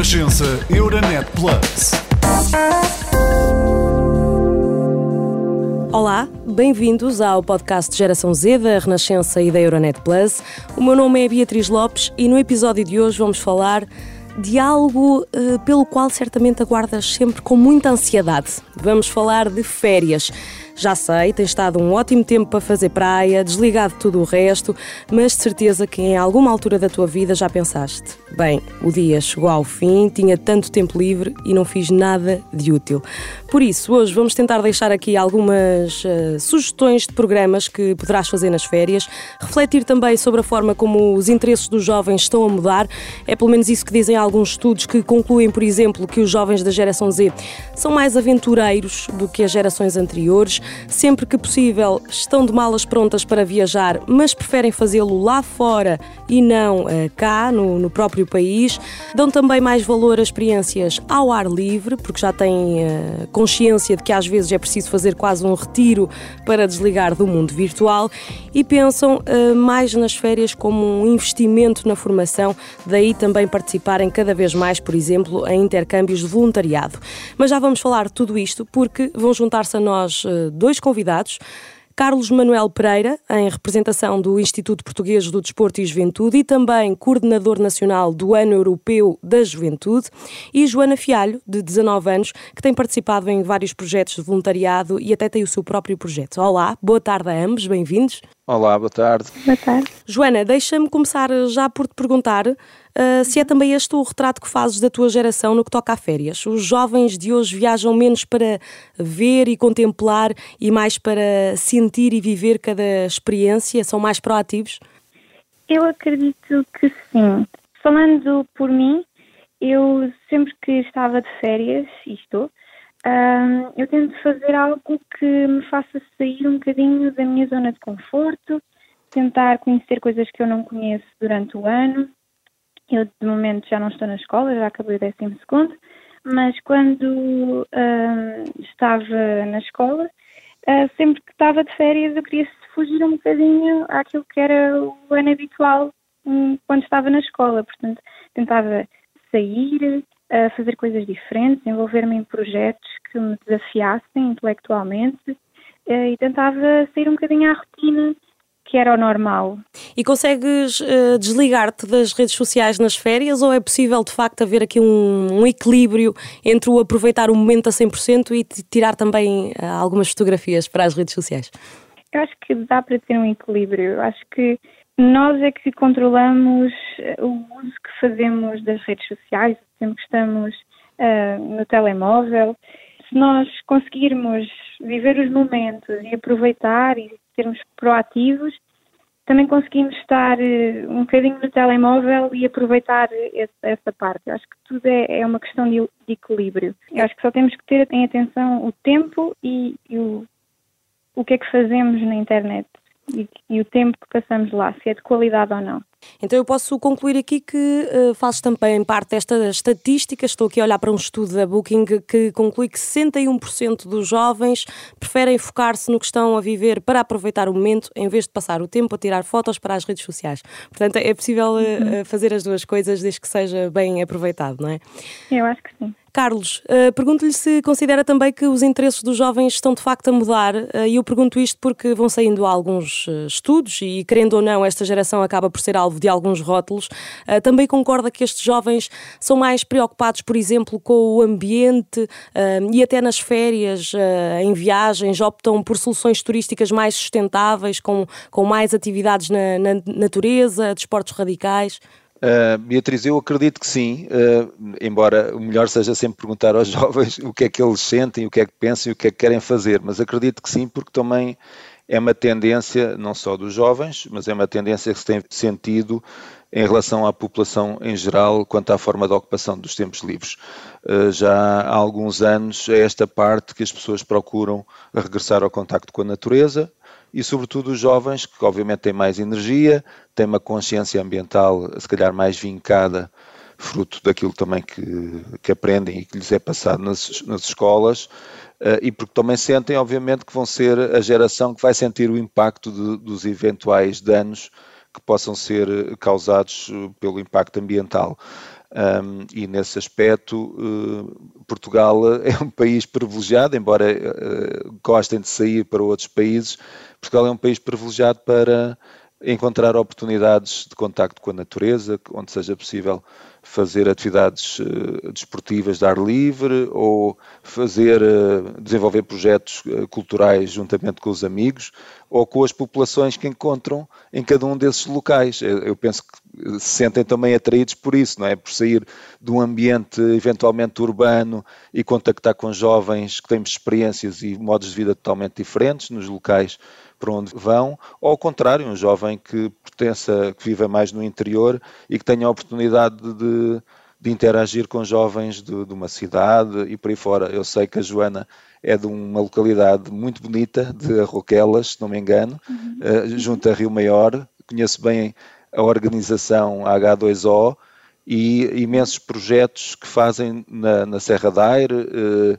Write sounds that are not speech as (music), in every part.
Renascença Euronet Plus. Olá, bem-vindos ao podcast Geração Z da Renascença e da Euronet Plus. O meu nome é Beatriz Lopes e no episódio de hoje vamos falar de algo uh, pelo qual certamente aguardas sempre com muita ansiedade. Vamos falar de férias. Já sei, tens estado um ótimo tempo para fazer praia, desligado de tudo o resto, mas de certeza que em alguma altura da tua vida já pensaste: bem, o dia chegou ao fim, tinha tanto tempo livre e não fiz nada de útil. Por isso, hoje vamos tentar deixar aqui algumas uh, sugestões de programas que poderás fazer nas férias, refletir também sobre a forma como os interesses dos jovens estão a mudar. É pelo menos isso que dizem alguns estudos que concluem, por exemplo, que os jovens da geração Z são mais aventureiros do que as gerações anteriores sempre que possível estão de malas prontas para viajar, mas preferem fazê-lo lá fora e não uh, cá, no, no, próprio país. Dão também mais valor a experiências ao ar livre, porque já têm uh, consciência de que às vezes é preciso fazer quase um retiro para desligar do mundo virtual e pensam uh, mais nas férias como um investimento na formação, daí também participarem cada vez mais, por exemplo, em intercâmbios de voluntariado. Mas já vamos falar de tudo isto porque vão juntar-se a nós dois convidados. Carlos Manuel Pereira, em representação do Instituto Português do Desporto e Juventude e também coordenador nacional do Ano Europeu da Juventude, e Joana Fialho, de 19 anos, que tem participado em vários projetos de voluntariado e até tem o seu próprio projeto. Olá, boa tarde a ambos, bem-vindos. Olá, boa tarde. Boa tarde. Joana, deixa-me começar já por te perguntar uh, se é também este o retrato que fazes da tua geração no que toca a férias. Os jovens de hoje viajam menos para ver e contemplar e mais para sentir e viver cada experiência? São mais proativos? Eu acredito que sim. Falando por mim, eu sempre que estava de férias, e estou, uh, eu tento fazer algo que me faça sair um bocadinho da minha zona de conforto, tentar conhecer coisas que eu não conheço durante o ano, eu, de momento, já não estou na escola, já acabei o décimo segundo, mas quando uh, estava na escola, uh, sempre que estava de férias, eu queria fugir um bocadinho àquilo que era o ano habitual um, quando estava na escola. Portanto, tentava sair, uh, fazer coisas diferentes, envolver-me em projetos que me desafiassem intelectualmente e tentava sair um bocadinho à rotina que era o normal. E consegues uh, desligar-te das redes sociais nas férias ou é possível de facto haver aqui um, um equilíbrio entre o aproveitar o momento a 100% e tirar também uh, algumas fotografias para as redes sociais? Eu acho que dá para ter um equilíbrio. Eu acho que nós é que controlamos eh, o uso que fazemos das redes sociais, sempre que estamos uh, no telemóvel. Se nós conseguirmos viver os momentos e aproveitar e sermos proativos, também conseguimos estar uh, um bocadinho no telemóvel e aproveitar esse, essa parte. Eu acho que tudo é, é uma questão de, de, equilíbrio. Eu acho que só temos que ter em atenção o tempo e, e o, o que é que fazemos na internet e, e o tempo que passamos lá, se é de qualidade ou não. Então eu posso concluir aqui que uh, fazes também parte desta estatística, estou aqui a olhar para um estudo da Booking que conclui que 61% dos jovens preferem focar-se no que estão a viver para aproveitar o momento em vez de passar o tempo a tirar fotos para as redes sociais. Portanto, é possível uh, fazer as duas coisas desde que seja bem aproveitado, não é? Eu acho que sim. Carlos, uh, pergunto-lhe se considera também que os interesses dos jovens estão de facto a mudar, uh, e eu pergunto isto porque vão saindo alguns uh, estudos e, querendo ou não, esta geração acaba por ser alvo de alguns rótulos. também concorda que estes jovens são mais preocupados, por exemplo, com o ambiente e até nas férias, em viagens, optam por soluções turísticas mais sustentáveis, com, com mais atividades na, na natureza, desportos radicais? Uh, Beatriz, eu acredito que sim, uh, embora o melhor seja sempre perguntar aos (laughs) jovens o que é que eles sentem, o que é que pensam e o que é que querem fazer, mas acredito que sim, porque também é uma tendência, não só dos jovens, mas é uma tendência que se tem sentido em relação à população em geral quanto à forma de ocupação dos tempos livres. Uh, já há alguns anos é esta parte que as pessoas procuram regressar ao contacto com a natureza, e, sobretudo, os jovens, que obviamente têm mais energia, têm uma consciência ambiental, se calhar, mais vincada, fruto daquilo também que, que aprendem e que lhes é passado nas, nas escolas, uh, e porque também sentem, obviamente, que vão ser a geração que vai sentir o impacto de, dos eventuais danos que possam ser causados pelo impacto ambiental. Um, e nesse aspecto, uh, Portugal é um país privilegiado, embora uh, gostem de sair para outros países, Portugal é um país privilegiado para encontrar oportunidades de contacto com a natureza, onde seja possível fazer atividades uh, desportivas de ar livre ou fazer uh, desenvolver projetos uh, culturais juntamente com os amigos ou com as populações que encontram em cada um desses locais. Eu, eu penso que se sentem também atraídos por isso, não é? Por sair de um ambiente eventualmente urbano e contactar com jovens que têm experiências e modos de vida totalmente diferentes nos locais para onde vão, ou ao contrário, um jovem que pertença, que viva mais no interior e que tenha a oportunidade de, de interagir com jovens de, de, uma cidade e por aí fora. Eu sei que a Joana é de uma localidade muito bonita, de Arroquelas, se não me engano, uhum. uh, junto a Rio Maior. Conheço bem a organização H2O e imensos projetos que fazem na, na Serra da Aire, uh,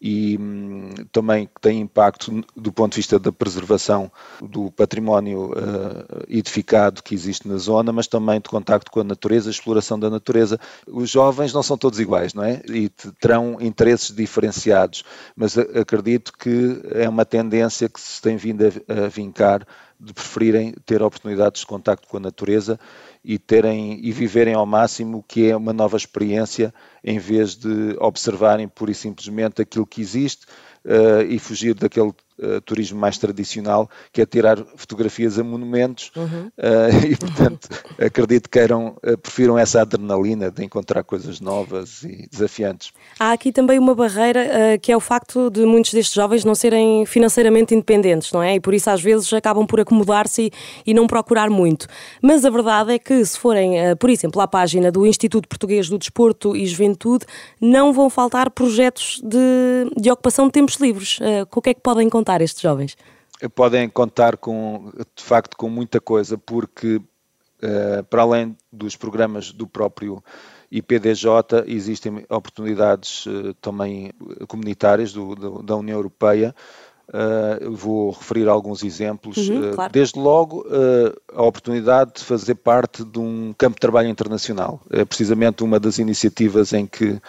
e hum, também tem impacto do ponto de vista da preservação do património uh, edificado que existe na zona, mas também de contacto com a natureza, exploração da natureza. Os jovens não são todos iguais, não é? E terão interesses diferenciados, mas acredito que é uma tendência que se tem vindo a, a vincar de preferirem ter oportunidades de contacto com a natureza e terem e viverem ao máximo o que é uma nova experiência em vez de observarem pura e simplesmente aquilo que existe uh, e fugir daquele uh, turismo mais tradicional, que é tirar fotografias a monumentos, uhum. uh, (laughs) e portanto acredito que queiram, prefiram essa adrenalina de encontrar coisas novas e desafiantes. Há aqui também uma barreira que é o facto de muitos destes jovens não serem financeiramente independentes, não é? E por isso às vezes acabam por acomodar-se e, e não procurar muito. Mas a verdade é que se forem, por exemplo, à página do Instituto Português do Desporto e Juventude, não vão faltar projetos de, de ocupação de tempo tempos livres? Uh, com o que é que podem contar estes jovens? Podem contar com, de facto, com muita coisa, porque uh, para além dos programas do próprio IPDJ, existem oportunidades uh, também comunitárias do, do, da União Europeia. Uh, vou referir alguns exemplos. Uhum, claro. Desde logo, a oportunidade de fazer parte de um campo de trabalho internacional. É precisamente uma das iniciativas em que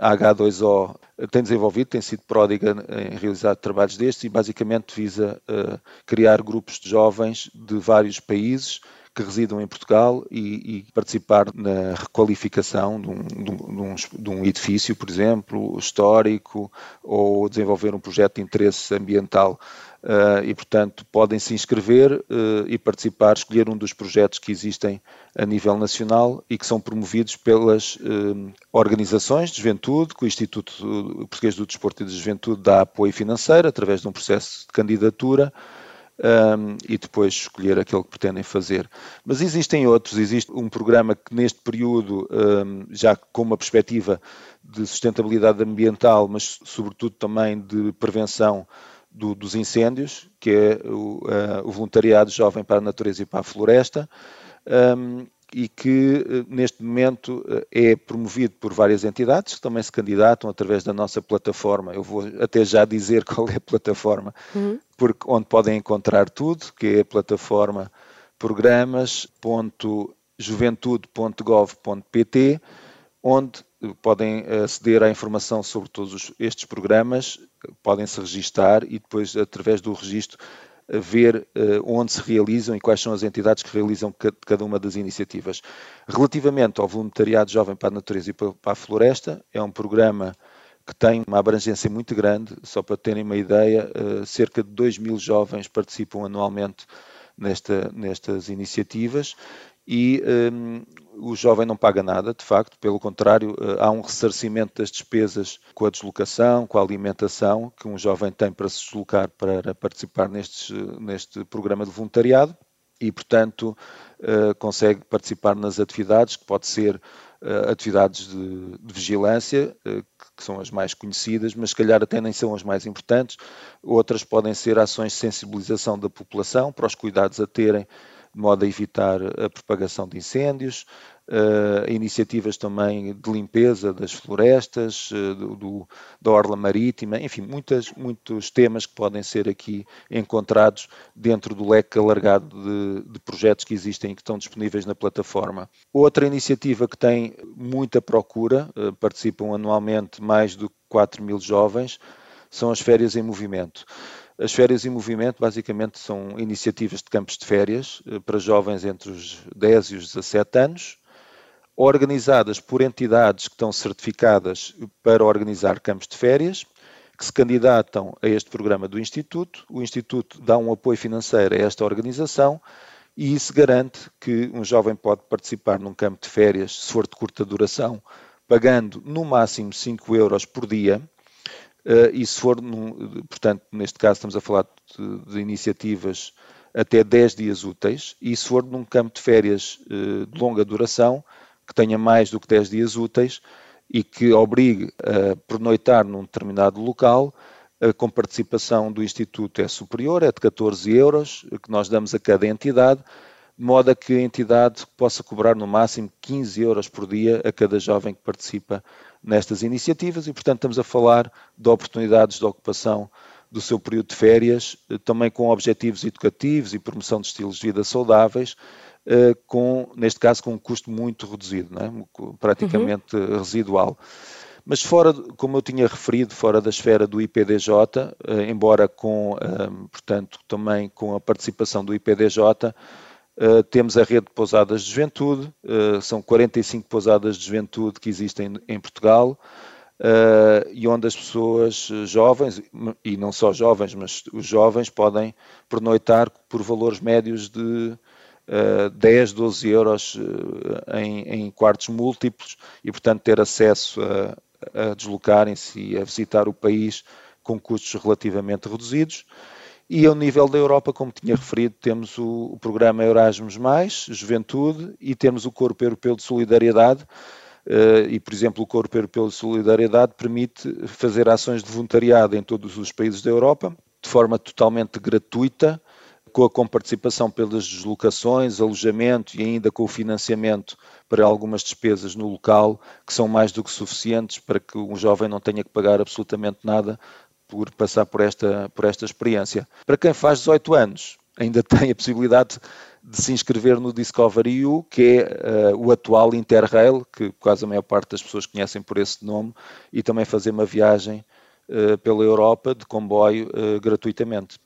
a H2O tem desenvolvido, tem sido pródiga em realizar trabalhos destes e basicamente visa uh, criar grupos de jovens de vários países que residam em Portugal e, e participar na requalificação de um, de, um, de um, edifício, por exemplo, histórico, ou desenvolver um projeto de interesse ambiental Uh, e, portanto, podem se inscrever uh, e participar, escolher um dos projetos que existem a nível nacional e que são promovidos pelas uh, organizações de juventude, que o Instituto Português do Desporto e de Juventude dá apoio financeiro através de um processo de candidatura. Um, e depois escolher aquele que pretendem fazer. Mas existem outros, existe um programa que neste período, um, já com uma perspectiva de sustentabilidade ambiental, mas sobretudo também de prevenção do, dos incêndios, que é o, uh, o, voluntariado jovem para a natureza e para a floresta, um, e que uh, neste momento uh, é promovido por várias entidades que também se candidatam através da nossa plataforma. Eu vou até já dizer (laughs) qual é a plataforma, uhum. porque onde podem encontrar tudo, que é a plataforma programas.juventude.gov.pt, onde podem aceder à informação sobre todos estes programas, podem se registar e depois, através do registro, ver onde se realizam e quais são as entidades que realizam cada uma das iniciativas. Relativamente ao voluntariado jovem para a natureza e para a floresta, é um programa que tem uma abrangência muito grande, só para terem uma ideia, cerca de 2 mil jovens participam anualmente nesta, nestas iniciativas e um, o jovem não paga nada, de facto, pelo contrário, eh, há um ressarcimento das despesas com a deslocação, com a alimentação que um jovem tem para se deslocar para participar nestes, neste programa de voluntariado e, portanto, uh, consegue participar nas atividades, que pode ser atividades de, de vigilância, que são as mais conhecidas, mas se calhar até nem são as mais importantes. Outras podem ser ações de sensibilização da população para os cuidados a terem de modo a evitar a propagação de incêndios, uh, iniciativas também de limpeza das florestas, uh, do, do, da orla marítima, enfim, muitas, muitos temas que podem ser aqui encontrados dentro do leque alargado de, de projetos que existem e que estão disponíveis na plataforma. Outra iniciativa que tem muita procura, uh, participam anualmente mais de 4 mil jovens, são as férias em movimento. As férias em movimento, basicamente, são iniciativas de campos de férias para jovens entre os 10 e os 17 anos, organizadas por entidades que estão certificadas para organizar campos de férias, que se candidatam a este programa do Instituto. O Instituto dá um apoio financeiro a esta organização e isso garante que um jovem pode participar num campo de férias, se for de curta duração, pagando no máximo 5 euros por dia. Eh, e se for, num, portanto, neste caso estamos a falar de, de iniciativas até 10 dias úteis, e se for num campo de férias eh, de longa duração, que tenha mais do que 10 dias úteis e que obrigue a pernoitar num determinado local, com participação do Instituto é superior, é de 14 euros, que nós damos a cada entidade, de modo a que a entidade possa cobrar no máximo 15 euros por dia a cada jovem que participa nestas iniciativas e, portanto, estamos a falar de oportunidades de ocupação do seu período de férias, também com objetivos educativos e promoção de estilos de vida saudáveis, eh, com, neste caso, com um custo muito reduzido, é? praticamente uhum. residual. Mas fora, como eu tinha referido, fora da esfera do IPDJ, eh, embora com, eh, portanto, também com a participação do IPDJ, temos a rede de pousadas de juventude, são 45 pousadas de juventude que existem em Portugal, e onde as pessoas jovens, e não só jovens, mas os jovens podem pernoitar por valores médios de 10, eh, 12 euros eh, em, em, quartos múltiplos e, portanto, ter acesso a, a deslocarem-se e a visitar o país com custos relativamente reduzidos. E ao nível da Europa, como tinha referido, temos o, o programa Erasmus, Juventude, e temos o Corpo Europeu de Solidariedade. Uh, e, por exemplo, o Corpo Europeu de Solidariedade permite fazer ações de voluntariado em todos os países da Europa, de forma totalmente gratuita, com a comparticipação pelas deslocações, alojamento e ainda com o financiamento para algumas despesas no local, que são mais do que suficientes para que um jovem não tenha que pagar absolutamente nada por passar por esta, por esta experiência. Para quem faz 18 anos, ainda (laughs) tem a possibilidade de se inscrever no Discovery U, que é uh, o atual Interrail, que quase a maior parte das pessoas conhecem por esse nome, e também fazer uma viagem uh, pela Europa de comboio uh, gratuitamente.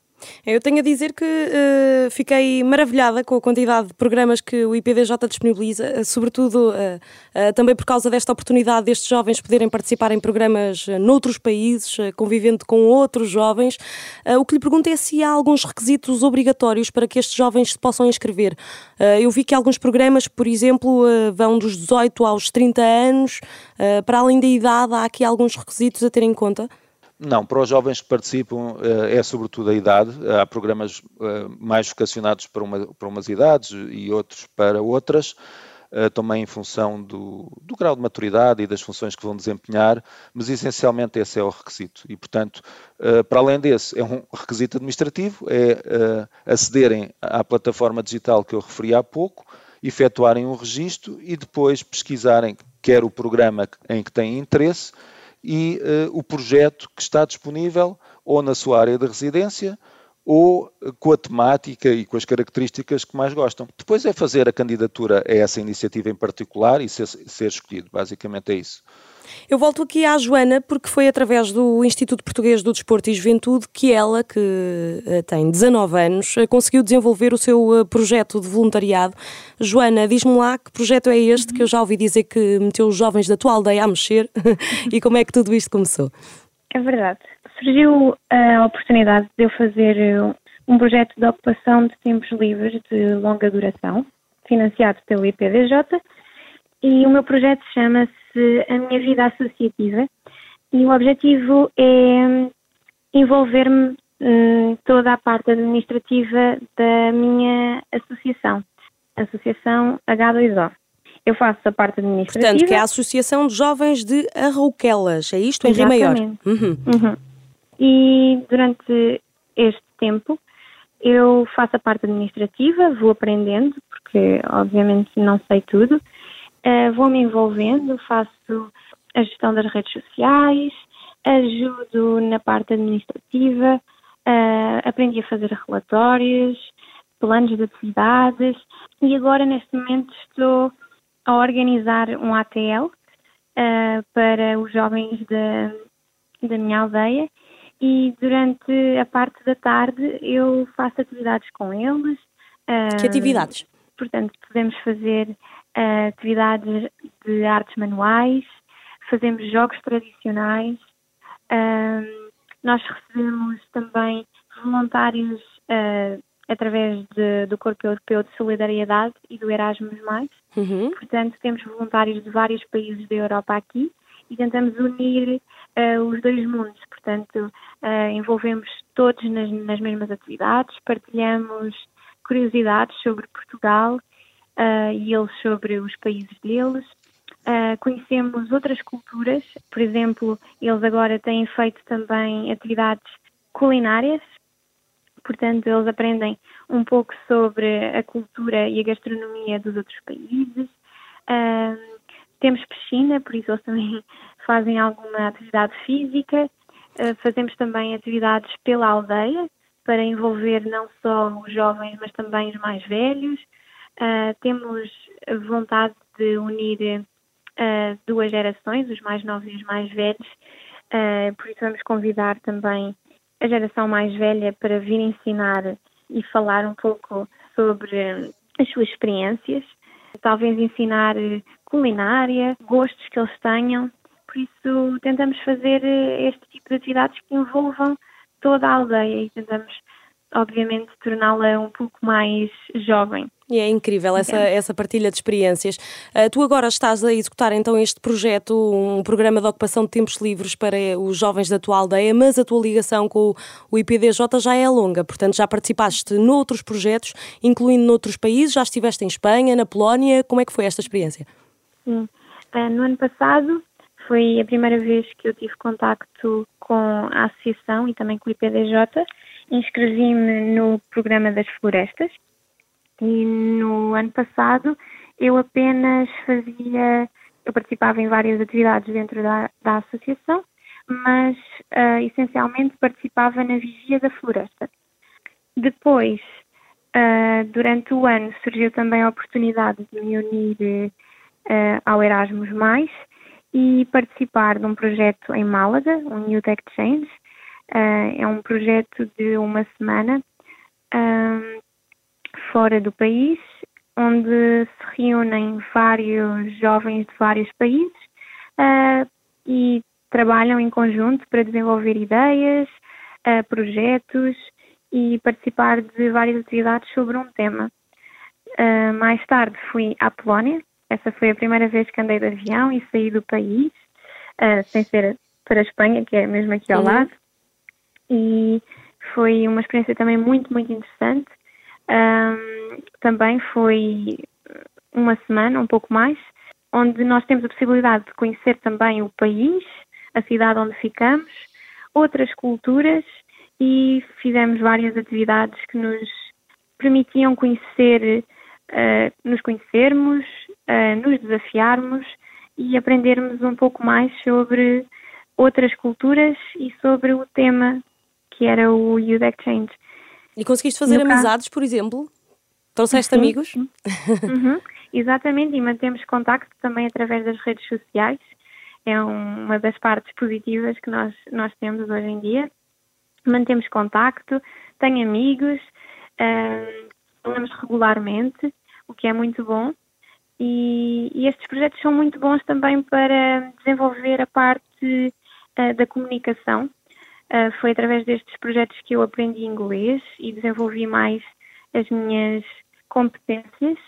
Eu tenho a dizer que uh, fiquei maravilhada com a quantidade de programas que o IPDJ disponibiliza, uh, sobretudo uh, também por causa desta oportunidade destes jovens poderem participar em programas noutros países, convivendo com outros jovens. o que lhe pergunto é se há alguns requisitos obrigatórios para que estes jovens se possam inscrever. eu vi que alguns programas, por exemplo, vão dos 18 aos 30 anos. para além da idade, há aqui alguns requisitos a ter em conta? Não, para os jovens que participam eh, é sobretudo a idade. Há programas eh, mais vocacionados para, uma, para umas idades e outros para outras, eh, também em função do, do, grau de maturidade e das funções que vão desempenhar, mas essencialmente esse é o requisito. E, portanto, para além desse, é um requisito administrativo, é acederem à plataforma digital que eu referi há pouco, efetuarem um registro e depois pesquisarem quer o programa em que têm interesse e uh, o projeto que está disponível ou na sua área de residência ou com a temática e com as características que mais gostam. Depois é fazer a candidatura a essa iniciativa em particular e ser, ser escolhido. Basicamente é isso. Eu volto aqui à Joana, porque foi através do Instituto Português do Desporto e Juventude que ela, que uh, tem 19 anos, uh, conseguiu desenvolver o seu uh, projeto de voluntariado. Joana, diz-me lá que projeto é este, que eu já ouvi dizer que meteu os jovens da tua aldeia a mexer, (laughs) e como é que tudo isto começou? É verdade. Surgiu a oportunidade de eu fazer um projeto de ocupação de tempos livres de longa duração, financiado pelo IPDJ, e o meu projeto chama-se A Minha Vida Associativa e o objetivo é envolver-me uh, toda a parte administrativa da minha associação, Associação H2O. Eu faço a parte administrativa. Portanto, que é a Associação de Jovens de Arrouquelas, é isto em Rio Maior? Uhum. Uhum. E durante este tempo Eu faço a parte administrativa, vou aprendendo, porque obviamente não sei tudo. Uh, vou me envolvendo, faço a gestão das redes sociais, ajudo na parte administrativa, uh, aprendi a fazer relatórios, planos de atividades e agora neste momento estou a organizar um ATL uh, para os jovens da, da minha aldeia e durante a parte da tarde eu faço atividades com eles. Uh, que atividades? Portanto, podemos fazer uh, atividades de artes manuais, fazemos jogos tradicionais, nós recebemos também voluntários uh, através de, do Corpo Europeu de Solidariedade e do Erasmus+. Uhum. Portanto, temos voluntários de vários países da Europa aqui e tentamos unir uh, os dois mundos. Portanto, uh, envolvemos todos nas, nas, mesmas atividades, partilhamos curiosidades sobre Portugal uh, e eles sobre os países deles. conhecemos outras culturas, por exemplo, eles agora têm feito também atividades culinárias, portanto, eles aprendem um pouco sobre a cultura e a gastronomia dos outros países. Uh, temos piscina, por isso eles também (laughs) fazem alguma atividade física. Uh, fazemos também atividades pela aldeia, para envolver não só os jovens, mas também os mais velhos. Uh, temos vontade de unir uh, duas gerações, os mais novos e os mais velhos. Uh, por isso vamos convidar também a geração mais velha para vir ensinar e falar um pouco sobre as suas experiências, talvez ensinar culinária, gostos que eles tenham. Por isso, tentamos fazer este tipo de atividades que envolvam toda a aldeia e tentamos, obviamente, torná-la um pouco mais jovem. E é incrível essa, essa partilha de experiências. Uh, tu agora estás a executar então este projeto, um programa de ocupação de tempos livres para os jovens da tua aldeia, mas a tua ligação com o IPDJ já é longa, portanto já participaste noutros projetos, incluindo noutros países, já estiveste em Espanha, na Polónia, como é que foi esta experiência? Sim. Uh, no ano passado foi a primeira vez que eu tive contacto com a associação e também com o IPDJ. Inscrevi-me no programa das florestas, e no ano passado eu apenas fazia, eu participava em várias atividades dentro da, da associação, mas uh, essencialmente participava na vigia da floresta. Depois, uh, durante o ano, surgiu também a oportunidade de me unir uh, ao Erasmus, e participar de um projeto em Málaga, um Youth Exchange. é um projeto de uma semana fora do país, onde se reúnem vários jovens de vários países uh, e trabalham em conjunto para desenvolver ideias, uh, projetos e participar de várias atividades sobre um tema. Uh, mais tarde fui à Polónia, essa foi a primeira vez que andei de avião e saí do país, sem ser para a Espanha, que é mesmo aqui ao uhum. lado, e foi uma experiência também muito, muito interessante um, também foi uma semana, um pouco mais, onde nós temos a possibilidade de conhecer também o país, a cidade onde ficamos, outras culturas e fizemos várias atividades que nos permitiam conhecer, uh, nos conhecermos, uh, nos desafiarmos e aprendermos um pouco mais sobre outras culturas e sobre o tema que era o Youth Exchange. E conseguiste fazer no amizades, caso... por exemplo? Trouxeste sim, amigos? Uhum, exatamente, e mantemos contacto também através das redes sociais. É uma das partes positivas que nós, nós temos hoje em dia. Mantemos contacto, tenho amigos, uh, falamos regularmente, o que é muito bom. E, e, estes projetos são muito bons também para desenvolver a parte uh, da comunicação, Uh, foi através destes projetos que eu aprendi inglês e desenvolvi mais as minhas competências.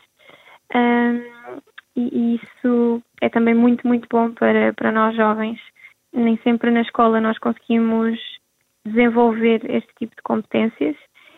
Um, e, e isso é também muito, muito bom para, para nós jovens. Nem sempre na escola nós conseguimos desenvolver este tipo de competências.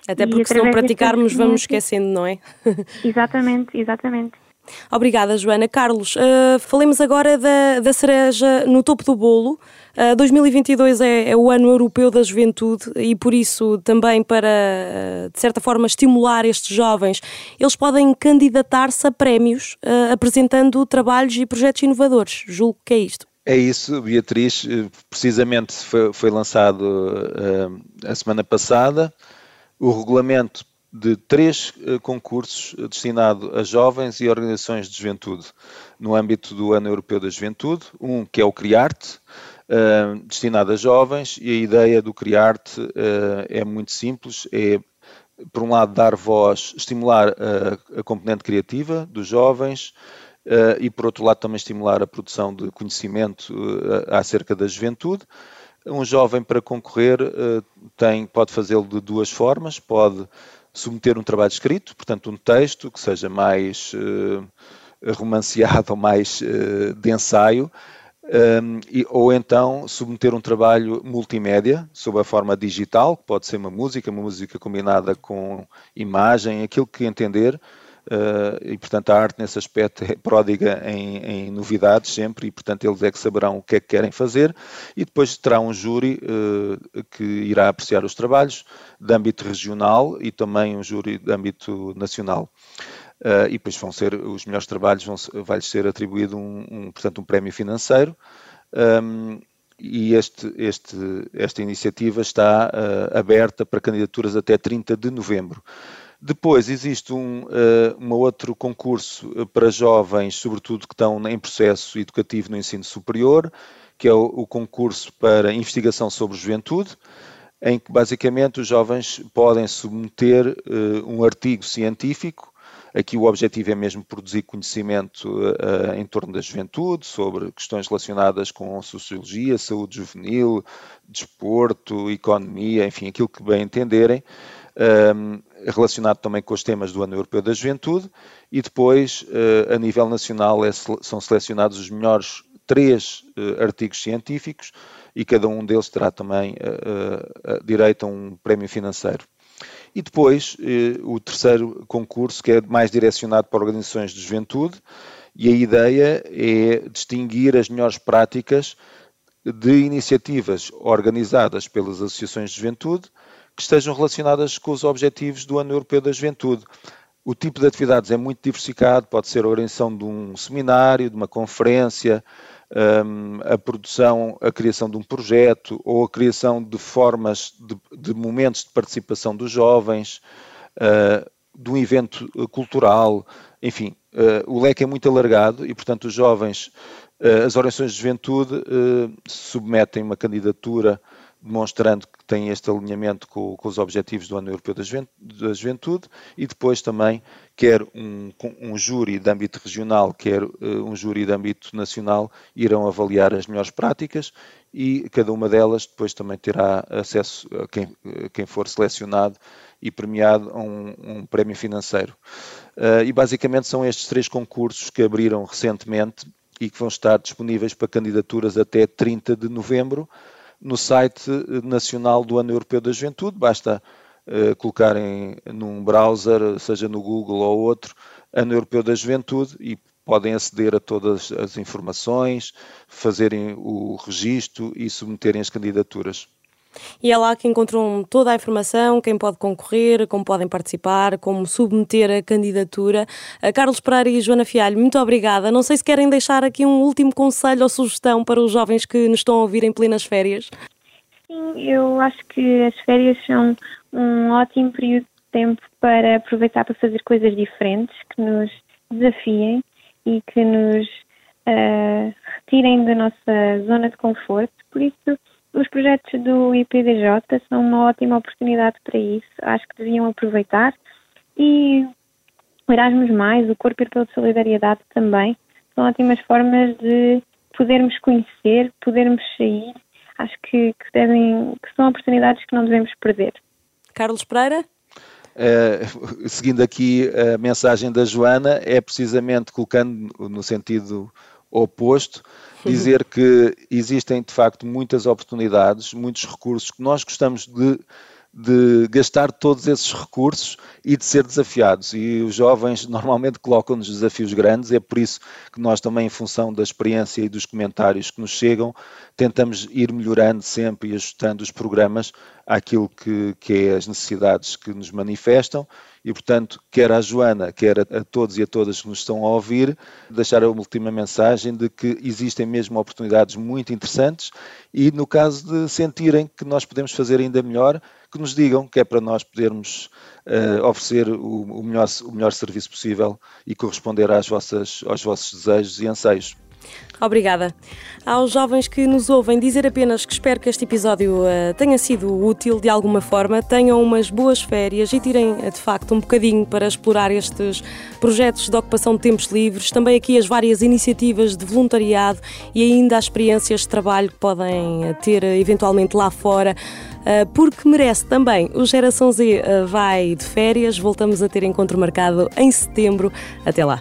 Até porque se não praticarmos vamos esquecendo, não é? (laughs) exatamente, exatamente. Obrigada, Joana. Carlos, uh, falemos agora da, da cereja no topo do bolo. Uh, 2022 é, é, o ano europeu da juventude e, por isso, também para, uh, de certa forma, estimular estes jovens, eles podem candidatar-se a prémios apresentando trabalhos e projetos inovadores. Julgo que é isto. É isso, Beatriz. Precisamente foi, foi lançado a semana passada o regulamento de três uh, concursos destinados a jovens e organizações de juventude no âmbito do Ano Europeu da Juventude. Um que é o Criarte, uh, destinado a jovens, e a ideia do Criarte uh, é muito simples, é por um lado dar voz, estimular a, a componente criativa dos jovens, e por outro lado também estimular a produção de conhecimento acerca da juventude. Um jovem para concorrer tem, pode fazê-lo de duas formas, pode submeter um trabalho escrito, portanto, um texto que seja mais uh, romanceado ou mais uh, de ensaio, um, ehm, e, ou então submeter um trabalho multimédia, sob a forma digital, que pode ser uma música, uma música combinada com imagem, aquilo que entender, Uh, e portanto a arte nesse aspecto é pródiga em, em, novidades sempre e portanto eles é que saberão o que é que querem fazer e depois terá um júri uh, que irá apreciar os trabalhos de âmbito regional e também um júri de âmbito nacional. Uh, e depois vão ser os melhores trabalhos vão vai-lhes ser atribuído um, um, portanto um prémio financeiro um, e este, este, esta iniciativa está aberta para candidaturas até 30 de novembro. Depois existe um, uh, um outro concurso eh, para jovens, sobretudo que estão em processo educativo no ensino superior, que é o, o concurso para investigação sobre juventude, em que basicamente os jovens podem submeter uh, um artigo científico. Aqui o objetivo é mesmo produzir conhecimento uh, em torno da juventude, sobre questões relacionadas com sociologia, saúde juvenil, desporto, economia, enfim, aquilo que bem entenderem um, relacionado também com os temas do Ano Europeu da Juventude, e depois, uh, a nível nacional, é, são selecionados os melhores três uh, artigos científicos e cada um deles terá também uh, direito a um prémio financeiro. E depois, o terceiro concurso, que é mais direcionado para organizações de juventude, e a ideia é distinguir as melhores práticas de iniciativas organizadas pelas associações de juventude que estejam relacionadas com os objetivos do Ano Europeu da Juventude. O tipo de atividades é muito diversificado, pode ser a organização de um seminário, de uma conferência, um, a produção, a criação de um projeto ou a criação de formas, de, de momentos de participação dos jovens, uh, de um evento cultural, enfim, uh, o leque é muito alargado e, portanto, os jovens, as organizações de juventude submetem uma candidatura demonstrando que tem este alinhamento com, com, os objetivos do Ano Europeu da Juventude, e depois também quer um, um júri de âmbito regional, quer uh, um júri de âmbito nacional, irão avaliar as melhores práticas e cada uma delas depois também terá acesso a quem, quem for selecionado e premiado a um, um prémio financeiro. Uh, e basicamente são estes três concursos que abriram recentemente e que vão estar disponíveis para candidaturas até 30 de novembro no site nacional do Ano Europeu da Juventude. Basta uh, colocarem num browser, seja no Google ou outro, Ano Europeu da Juventude e podem aceder a todas as informações, fazerem o registro e submeterem as candidaturas. E é lá que encontram toda a informação, quem pode concorrer, como podem participar, como submeter a candidatura. A Carlos Pereira e Joana Fialho, muito obrigada. Não sei se querem deixar aqui um último conselho ou sugestão para os jovens que nos estão a ouvir em plenas férias. Sim, eu acho que as férias são um ótimo período de tempo para aproveitar para fazer coisas diferentes, que nos desafiem e que nos uh, retirem da nossa zona de conforto. Por isso, os projetos do IPDJ são uma ótima oportunidade para isso. Acho que deviam aproveitar. E o Erasmus, Mais, o Corpo Europeu de Solidariedade também, são ótimas formas de podermos conhecer, podermos sair. Acho que, que, devem, que são oportunidades que não devemos perder. Carlos Pereira? Uh, seguindo aqui a mensagem da Joana, é precisamente colocando no sentido oposto, dizer que existem de facto muitas oportunidades, muitos recursos que nós gostamos de, de gastar todos esses recursos e de ser desafiados. E os jovens (laughs) normalmente colocam-nos desafios grandes, é por isso que nós também, em função da experiência e dos comentários que nos chegam, tentamos ir melhorando sempre e ajustando os programas àquilo que, que é as necessidades que nos manifestam e, portanto, quer a Joana, quer a, a, todos e a todas que nos estão a ouvir, deixar a última mensagem de que existem mesmo oportunidades muito interessantes e, no caso de sentirem que nós podemos fazer ainda melhor, que nos digam, que é para nós podermos uh, oferecer o, o, melhor, o melhor serviço possível e corresponder às vossas, aos vossos desejos e anseios. Obrigada. Aos jovens que nos ouvem, dizer apenas que espero que este episódio uh, tenha sido útil de alguma forma, tenham umas boas férias e tirem uh, de facto um bocadinho para explorar estes projetos de ocupação de tempos livres, também aqui as várias iniciativas de voluntariado e ainda as experiências de trabalho que podem uh, ter eventualmente lá fora porque merece também. O Geração Z vai de férias, voltamos a ter encontro marcado em setembro. Até lá.